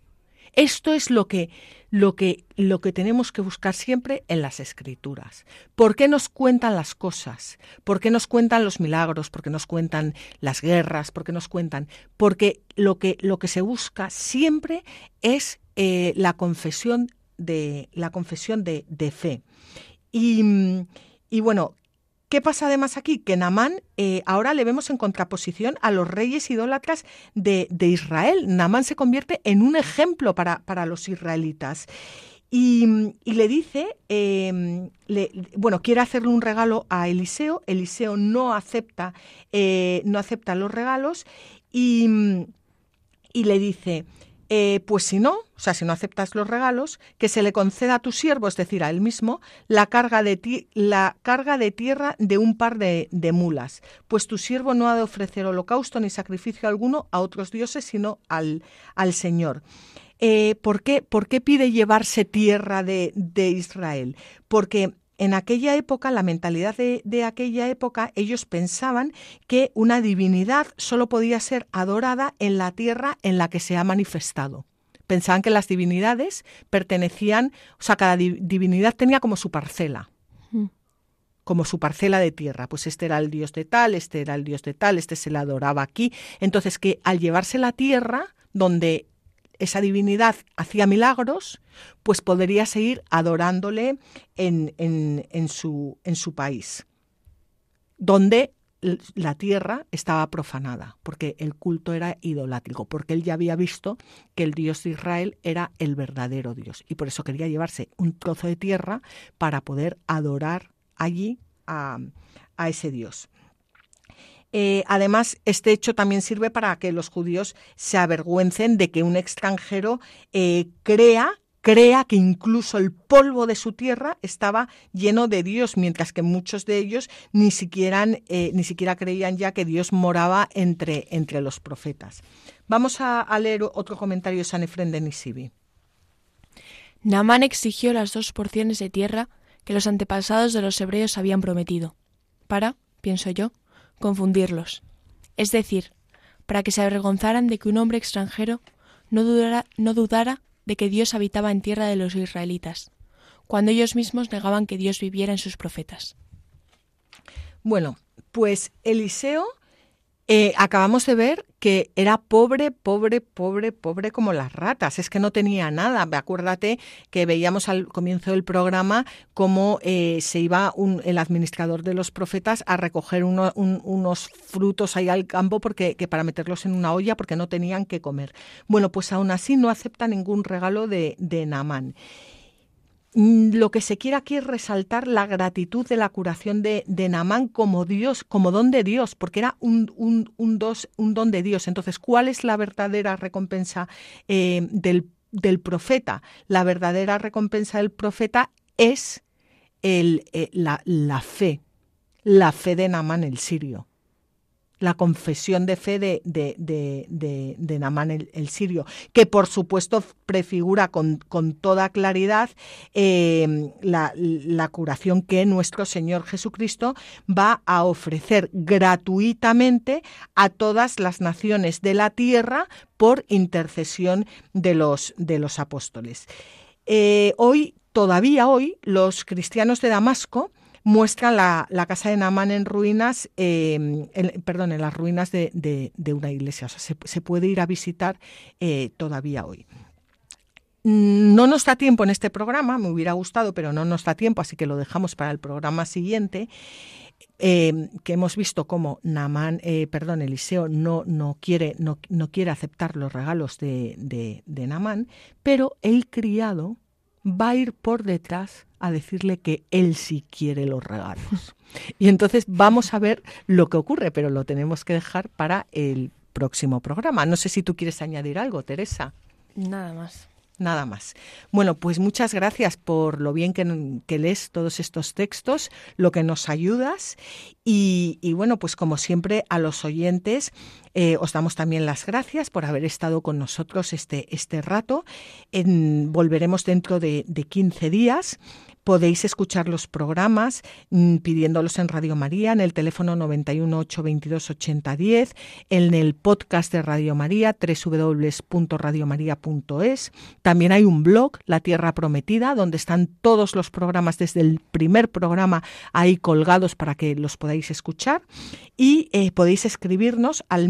Esto es lo que, lo que, lo que tenemos que buscar siempre en las escrituras. ¿Por qué nos cuentan las cosas? ¿Por qué nos cuentan los milagros? ¿Por qué nos cuentan las guerras? ¿Por qué nos cuentan? Porque lo que, lo que se busca siempre es eh, la confesión de la confesión de, fe. Y, bueno, ¿qué pasa además aquí? Que Namán eh, ahora le vemos en contraposición a los reyes idólatras de, Israel. Namán se convierte en un ejemplo para, para los israelitas. Y, le dice, em, bueno, quiere hacerle un regalo a Eliseo. Eliseo no acepta, eh, no acepta los regalos y, y le dice, eh, pues si no, o sea, si no aceptas los regalos, que se le conceda a tu siervo, es decir, a él mismo, la carga de, la carga de tierra de un par de, mulas, pues tu siervo no ha de ofrecer holocausto ni sacrificio alguno a otros dioses, sino al, al Señor. Eh, ¿por, qué, ¿por, qué, pide llevarse tierra de, de Israel? Porque en aquella época, la mentalidad de, aquella época, ellos pensaban que una divinidad solo podía ser adorada en la tierra en la que se ha manifestado. Pensaban que las divinidades pertenecían, o sea, cada divinidad tenía como su parcela como su parcela de tierra. Pues este era el dios de tal, este era el dios de tal, este se le adoraba aquí. Entonces que al llevarse la tierra, donde esa divinidad hacía milagros, pues podría seguir adorándole en, en, su, en su país, donde la tierra estaba profanada, porque el culto era idolátrico, porque él ya había visto que el Dios de Israel era el verdadero Dios, y por eso quería llevarse un trozo de tierra para poder adorar allí a, a ese Dios. Eh, además, este hecho también sirve para que los judíos se avergüencen de que un extranjero eh, crea crea que incluso el polvo de su tierra estaba lleno de Dios, mientras que muchos de ellos ni siquiera, eh, ni siquiera creían ya que Dios moraba entre, entre los profetas. Vamos a, leer otro comentario de San Efrén de Nisibi. Naamán exigió las dos porciones de tierra que los antepasados de los hebreos habían prometido, para, pienso yo, confundirlos. Es decir, para que se avergonzaran de que un hombre extranjero no dudara, no dudara de que Dios habitaba en tierra de los israelitas, cuando ellos mismos negaban que Dios viviera en sus profetas. Bueno, pues Eliseo eh, acabamos de ver que era pobre, pobre, pobre, pobre como las ratas. Es que no tenía nada. Acuérdate que veíamos al comienzo del programa cómo eh, se iba el administrador de los profetas a recoger unos frutos ahí al campo porque, que para meterlos en una olla porque no tenían que comer. Bueno, pues aún así no acepta ningún regalo de, de Namán. Mm, lo que se quiere aquí es resaltar la gratitud de la curación de, de Namán como Dios, como don de Dios, porque era un, un, un, dos, un don de Dios. Entonces, ¿cuál es la verdadera recompensa eh, del, del, profeta? La verdadera recompensa del profeta es el, eh, la, la fe, la fe de Namán el sirio la confesión de fe de, de, de, de, Namán el, sirio, que por supuesto prefigura con, con toda claridad eh, la, la, curación que nuestro Señor Jesucristo va a ofrecer gratuitamente a todas las naciones de la tierra por intercesión de los, de los apóstoles. Eh, hoy, todavía hoy, los cristianos de Damasco, muestra la, casa de Namán en ruinas, em, perdón, en las ruinas de, una iglesia. O sea, se, puede ir a visitar eh, todavía hoy. No nos da tiempo en este programa, me hubiera gustado, pero no nos da tiempo, así que lo dejamos para el programa siguiente. Em, que hemos visto cómo Namán, eh, perdón, Eliseo no, no, quiere, no, no quiere aceptar los regalos de, de, de Namán, pero el criado va a ir por detrás a decirle que él sí quiere los regalos. Y entonces vamos a ver lo que ocurre, pero lo tenemos que dejar para el próximo programa. No sé si tú quieres añadir algo, Teresa. Nada más nada más. Bueno, pues muchas gracias por lo bien que, lees todos estos textos, lo que nos ayudas y, bueno, pues como siempre a los oyentes eh, os damos también las gracias por haber estado con nosotros este, este rato. volveremos dentro de, de 15 días Podéis escuchar los programas mm, pidiéndolos en Radio María, en el teléfono 91 822 8010, en el podcast de Radio María, www.radiomaria.es. También hay un blog, La Tierra Prometida, donde están todos los programas desde el primer programa ahí colgados para que los podáis escuchar. Y eh, podéis escribirnos al